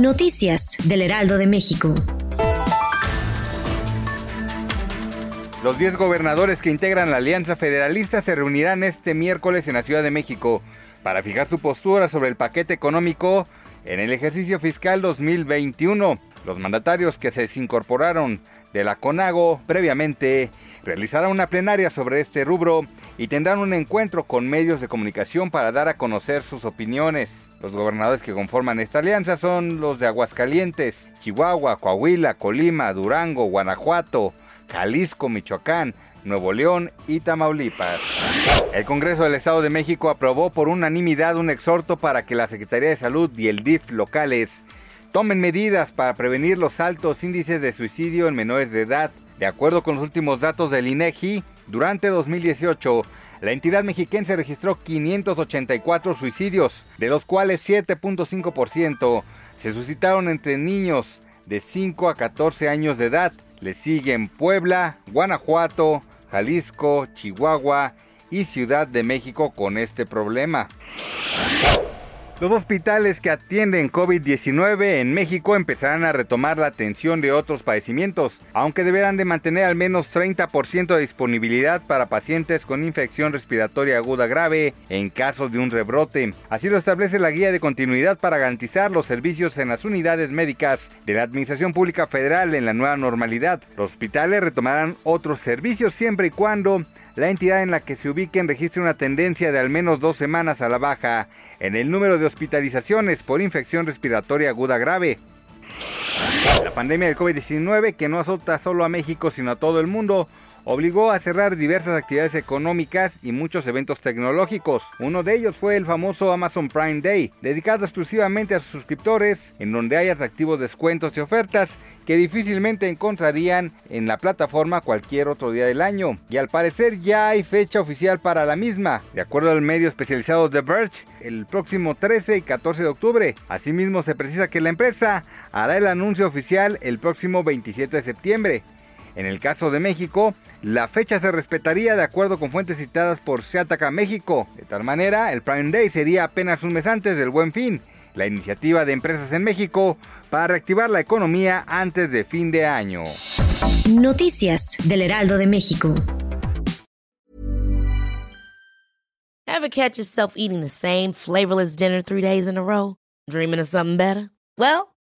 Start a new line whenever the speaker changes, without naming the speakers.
Noticias del Heraldo de México.
Los 10 gobernadores que integran la Alianza Federalista se reunirán este miércoles en la Ciudad de México para fijar su postura sobre el paquete económico en el ejercicio fiscal 2021. Los mandatarios que se desincorporaron de la CONAGO previamente realizarán una plenaria sobre este rubro y tendrán un encuentro con medios de comunicación para dar a conocer sus opiniones. Los gobernadores que conforman esta alianza son los de Aguascalientes, Chihuahua, Coahuila, Colima, Durango, Guanajuato, Jalisco, Michoacán, Nuevo León y Tamaulipas. El Congreso del Estado de México aprobó por unanimidad un exhorto para que la Secretaría de Salud y el DIF locales tomen medidas para prevenir los altos índices de suicidio en menores de edad. De acuerdo con los últimos datos del INEGI, durante 2018, la entidad mexiquense registró 584 suicidios, de los cuales 7.5% se suscitaron entre niños de 5 a 14 años de edad. Le siguen Puebla, Guanajuato, Jalisco, Chihuahua y Ciudad de México con este problema. Los hospitales que atienden COVID-19 en México empezarán a retomar la atención de otros padecimientos, aunque deberán de mantener al menos 30% de disponibilidad para pacientes con infección respiratoria aguda grave en casos de un rebrote. Así lo establece la guía de continuidad para garantizar los servicios en las unidades médicas de la Administración Pública Federal en la nueva normalidad. Los hospitales retomarán otros servicios siempre y cuando la entidad en la que se ubiquen registra una tendencia de al menos dos semanas a la baja en el número de hospitalizaciones por infección respiratoria aguda grave. La pandemia del COVID-19, que no azota solo a México sino a todo el mundo, obligó a cerrar diversas actividades económicas y muchos eventos tecnológicos. Uno de ellos fue el famoso Amazon Prime Day, dedicado exclusivamente a sus suscriptores, en donde hay atractivos descuentos y ofertas que difícilmente encontrarían en la plataforma cualquier otro día del año. Y al parecer ya hay fecha oficial para la misma. De acuerdo al medio especializado The Verge, el próximo 13 y 14 de octubre. Asimismo se precisa que la empresa hará el anuncio oficial el próximo 27 de septiembre. En el caso de México, la fecha se respetaría de acuerdo con fuentes citadas por Seataca México. De tal manera, el Prime Day sería apenas un mes antes del Buen Fin, la iniciativa de empresas en México para reactivar la economía antes de fin de año.
Noticias del Heraldo de México.
Ever catch yourself eating the same flavorless dinner three days in a row? Dreaming of something better? Well,